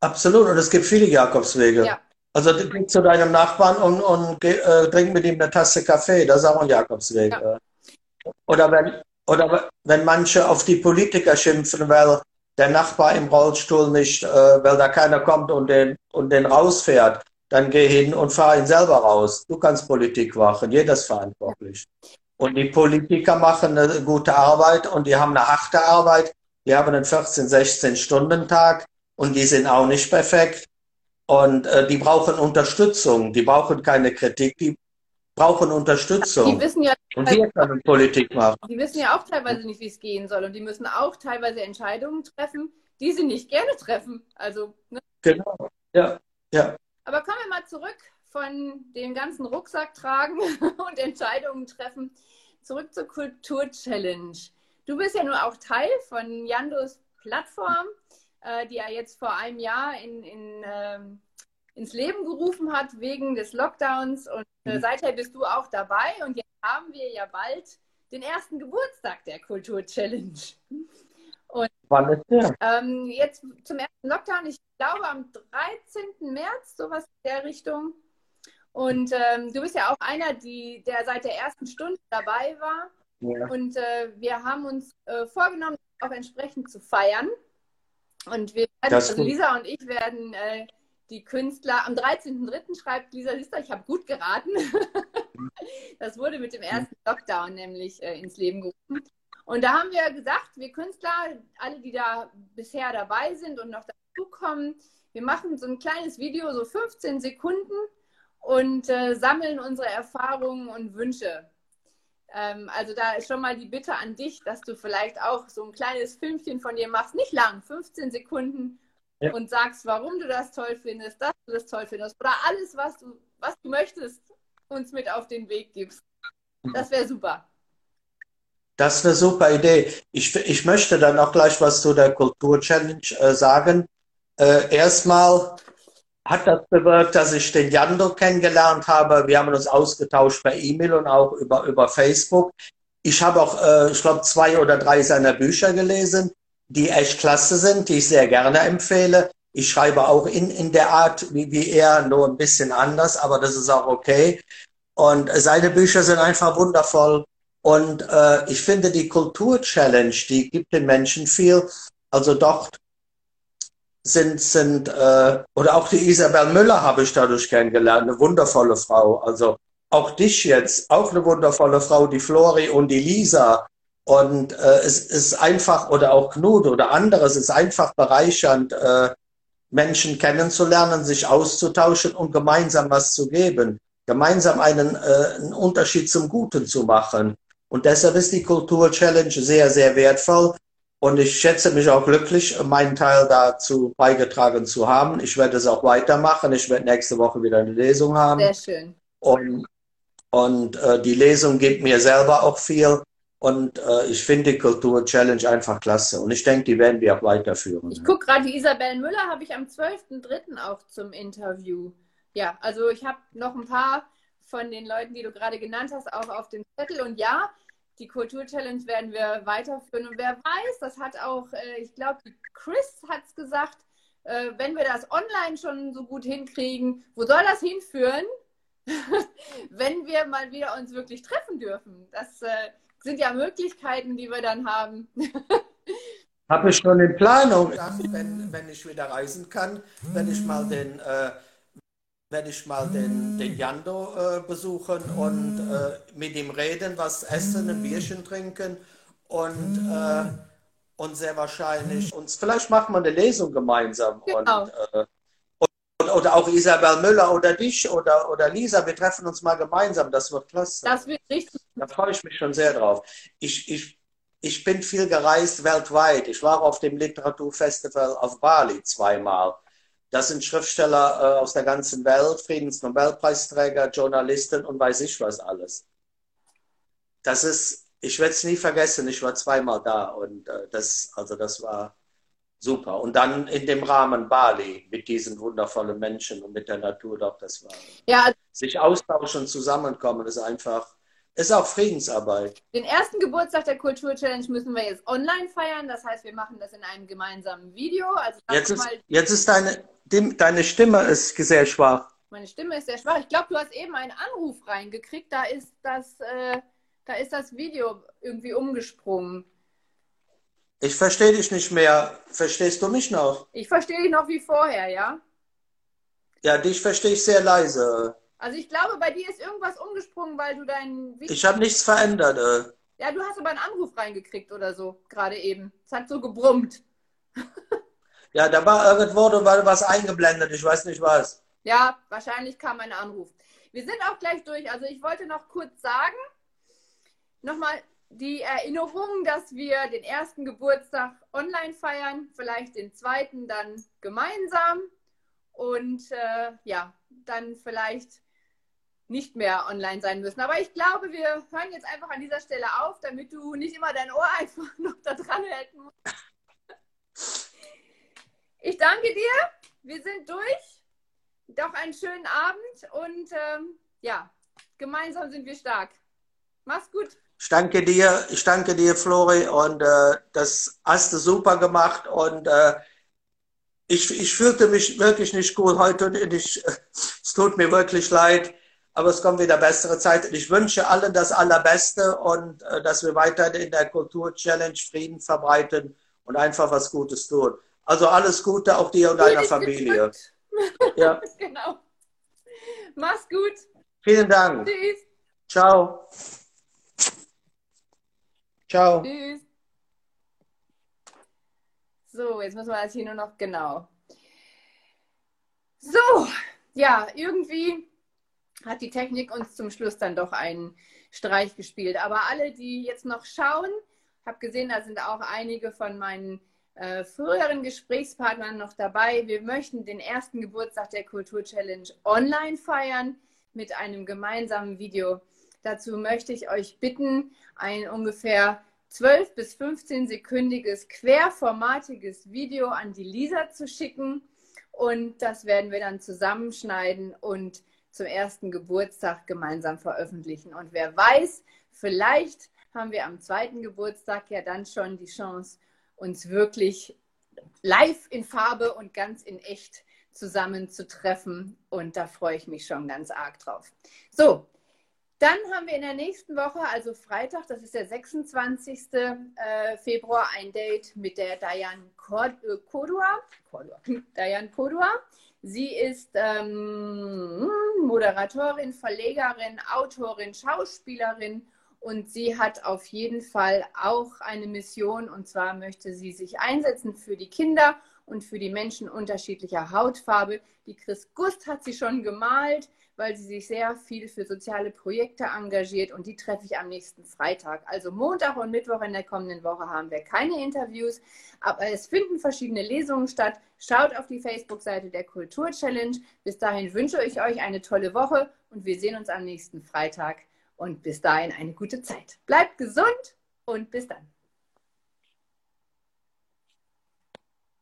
absolut. Und es gibt viele Jakobswege. Ja. Also du gehst zu deinem Nachbarn und, und äh, trink mit ihm eine Tasse Kaffee. Das ist auch ein Jakobsweg. Ja. Oder, wenn, oder wenn manche auf die Politiker schimpfen, weil der Nachbar im Rollstuhl nicht, äh, weil da keiner kommt und den, und den rausfährt dann geh hin und fahr ihn selber raus. Du kannst Politik machen, jeder ist verantwortlich. Und die Politiker machen eine gute Arbeit und die haben eine harte Arbeit. Die haben einen 14, 16 Stunden Tag und die sind auch nicht perfekt. Und äh, die brauchen Unterstützung, die brauchen keine Kritik, die brauchen Unterstützung. Die wissen ja, und wir können Politik machen. Die wissen ja auch teilweise nicht, wie es gehen soll. Und die müssen auch teilweise Entscheidungen treffen, die sie nicht gerne treffen. Also, ne? Genau, ja, ja. Aber kommen wir mal zurück von dem ganzen Rucksack tragen und Entscheidungen treffen. Zurück zur Kultur-Challenge. Du bist ja nur auch Teil von Jandos Plattform, äh, die er jetzt vor einem Jahr in, in, äh, ins Leben gerufen hat wegen des Lockdowns. Und äh, mhm. seither bist du auch dabei. Und jetzt haben wir ja bald den ersten Geburtstag der Kultur-Challenge. Und, Wann ist der? Ähm, jetzt zum ersten Lockdown, ich glaube am 13. März, sowas in der Richtung. Und ähm, du bist ja auch einer, die, der seit der ersten Stunde dabei war. Ja. Und äh, wir haben uns äh, vorgenommen, auch entsprechend zu feiern. Und wir werden, also Lisa und ich werden äh, die Künstler, am 13.03. schreibt Lisa Lister, ich habe gut geraten. das wurde mit dem ersten Lockdown nämlich äh, ins Leben gerufen. Und da haben wir gesagt, wir Künstler, alle, die da bisher dabei sind und noch dazukommen, wir machen so ein kleines Video, so 15 Sekunden und äh, sammeln unsere Erfahrungen und Wünsche. Ähm, also da ist schon mal die Bitte an dich, dass du vielleicht auch so ein kleines Filmchen von dir machst, nicht lang, 15 Sekunden ja. und sagst, warum du das toll findest, dass du das toll findest oder alles, was du, was du möchtest, uns mit auf den Weg gibst. Das wäre super. Das ist eine super Idee. Ich, ich möchte dann auch gleich was zu der Kultur-Challenge äh, sagen. Äh, erstmal hat das bewirkt, dass ich den Jando kennengelernt habe. Wir haben uns ausgetauscht per E-Mail und auch über, über Facebook. Ich habe auch, äh, ich glaube, zwei oder drei seiner Bücher gelesen, die echt klasse sind, die ich sehr gerne empfehle. Ich schreibe auch in, in der Art wie, wie er, nur ein bisschen anders, aber das ist auch okay. Und seine Bücher sind einfach wundervoll. Und äh, ich finde, die Kultur-Challenge, die gibt den Menschen viel. Also dort sind, sind äh, oder auch die Isabel Müller habe ich dadurch kennengelernt, eine wundervolle Frau. Also auch dich jetzt, auch eine wundervolle Frau, die Flori und die Lisa. Und äh, es ist einfach, oder auch Knut oder anderes, es ist einfach bereichernd, äh, Menschen kennenzulernen, sich auszutauschen und gemeinsam was zu geben. Gemeinsam einen, äh, einen Unterschied zum Guten zu machen. Und deshalb ist die Kultur-Challenge sehr, sehr wertvoll. Und ich schätze mich auch glücklich, meinen Teil dazu beigetragen zu haben. Ich werde es auch weitermachen. Ich werde nächste Woche wieder eine Lesung haben. Sehr schön. Und, und äh, die Lesung gibt mir selber auch viel. Und äh, ich finde die Kultur-Challenge einfach klasse. Und ich denke, die werden wir auch weiterführen. Ich gucke gerade, die Isabel Müller habe ich am 12.03. auch zum Interview. Ja, also ich habe noch ein paar von den Leuten, die du gerade genannt hast, auch auf dem Zettel. Und ja, die Kultur-Challenge werden wir weiterführen. Und wer weiß, das hat auch, äh, ich glaube, Chris hat es gesagt, äh, wenn wir das online schon so gut hinkriegen, wo soll das hinführen, wenn wir mal wieder uns wirklich treffen dürfen? Das äh, sind ja Möglichkeiten, die wir dann haben. Habe ich schon in Planung, wenn, wenn ich wieder reisen kann, wenn ich mal den, äh, werde ich mal den, den Jando äh, besuchen und äh, mit ihm reden, was essen, ein Bierchen trinken und, äh, und sehr wahrscheinlich uns, vielleicht machen wir eine Lesung gemeinsam genau. und, äh, und, oder auch Isabel Müller oder dich oder, oder Lisa, wir treffen uns mal gemeinsam, das wird klasse. Das wird richtig. Da freue ich mich schon sehr drauf. Ich, ich ich bin viel gereist weltweit. Ich war auf dem Literaturfestival auf Bali zweimal. Das sind Schriftsteller äh, aus der ganzen Welt, Friedensnobelpreisträger, Journalisten und weiß ich was alles. Das ist, ich werde es nie vergessen, ich war zweimal da und äh, das, also das war super. Und dann in dem Rahmen Bali mit diesen wundervollen Menschen und mit der Natur doch, das war. Ja. Sich austauschen, zusammenkommen, ist einfach ist auch Friedensarbeit. Den ersten Geburtstag der Kultur-Challenge müssen wir jetzt online feiern. Das heißt, wir machen das in einem gemeinsamen Video. Also jetzt, ist, jetzt ist deine, deine Stimme ist sehr schwach. Meine Stimme ist sehr schwach. Ich glaube, du hast eben einen Anruf reingekriegt. Da ist das, äh, da ist das Video irgendwie umgesprungen. Ich verstehe dich nicht mehr. Verstehst du mich noch? Ich verstehe dich noch wie vorher, ja? Ja, dich verstehe ich sehr leise. Also ich glaube, bei dir ist irgendwas umgesprungen, weil du deinen... Ich habe nichts verändert. Äh. Ja, du hast aber einen Anruf reingekriegt oder so, gerade eben. Es hat so gebrummt. ja, da war irgendwo war was eingeblendet, ich weiß nicht was. Ja, wahrscheinlich kam ein Anruf. Wir sind auch gleich durch. Also ich wollte noch kurz sagen, nochmal die Erinnerung, dass wir den ersten Geburtstag online feiern, vielleicht den zweiten dann gemeinsam. Und äh, ja, dann vielleicht nicht mehr online sein müssen. Aber ich glaube, wir hören jetzt einfach an dieser Stelle auf, damit du nicht immer dein Ohr einfach noch da dran halten musst. Ich danke dir. Wir sind durch. Doch einen schönen Abend und ähm, ja, gemeinsam sind wir stark. Mach's gut. Ich danke dir, ich danke dir, Flori, und äh, das hast du super gemacht und äh, ich, ich fühlte mich wirklich nicht gut heute und ich, es tut mir wirklich leid, aber es kommt wieder bessere Zeit. Ich wünsche allen das Allerbeste und äh, dass wir weiterhin in der Kultur-Challenge Frieden verbreiten und einfach was Gutes tun. Also alles Gute auch dir und deiner Familie. Ja. genau. Mach's gut. Vielen Dank. Tschüss. Ciao. Ciao. Tschüss. So, jetzt müssen wir das hier nur noch genau. So, ja, irgendwie hat die Technik uns zum Schluss dann doch einen Streich gespielt. Aber alle, die jetzt noch schauen, habe gesehen, da sind auch einige von meinen äh, früheren Gesprächspartnern noch dabei. Wir möchten den ersten Geburtstag der Kultur Challenge online feiern mit einem gemeinsamen Video. Dazu möchte ich euch bitten, ein ungefähr 12 bis 15 sekündiges querformatiges Video an die Lisa zu schicken. Und das werden wir dann zusammenschneiden und zum ersten Geburtstag gemeinsam veröffentlichen. Und wer weiß, vielleicht haben wir am zweiten Geburtstag ja dann schon die Chance, uns wirklich live in Farbe und ganz in echt zusammenzutreffen. Und da freue ich mich schon ganz arg drauf. So, dann haben wir in der nächsten Woche, also Freitag, das ist der 26. Äh, Februar, ein Date mit der Diane. Äh, Diane Kodua. Sie ist ähm, Moderatorin, Verlegerin, Autorin, Schauspielerin und sie hat auf jeden Fall auch eine Mission und zwar möchte sie sich einsetzen für die Kinder und für die Menschen unterschiedlicher Hautfarbe. Die Chris Gust hat sie schon gemalt weil sie sich sehr viel für soziale Projekte engagiert und die treffe ich am nächsten Freitag. Also Montag und Mittwoch in der kommenden Woche haben wir keine Interviews, aber es finden verschiedene Lesungen statt. Schaut auf die Facebook-Seite der Kultur Challenge. Bis dahin wünsche ich euch eine tolle Woche und wir sehen uns am nächsten Freitag und bis dahin eine gute Zeit. Bleibt gesund und bis dann.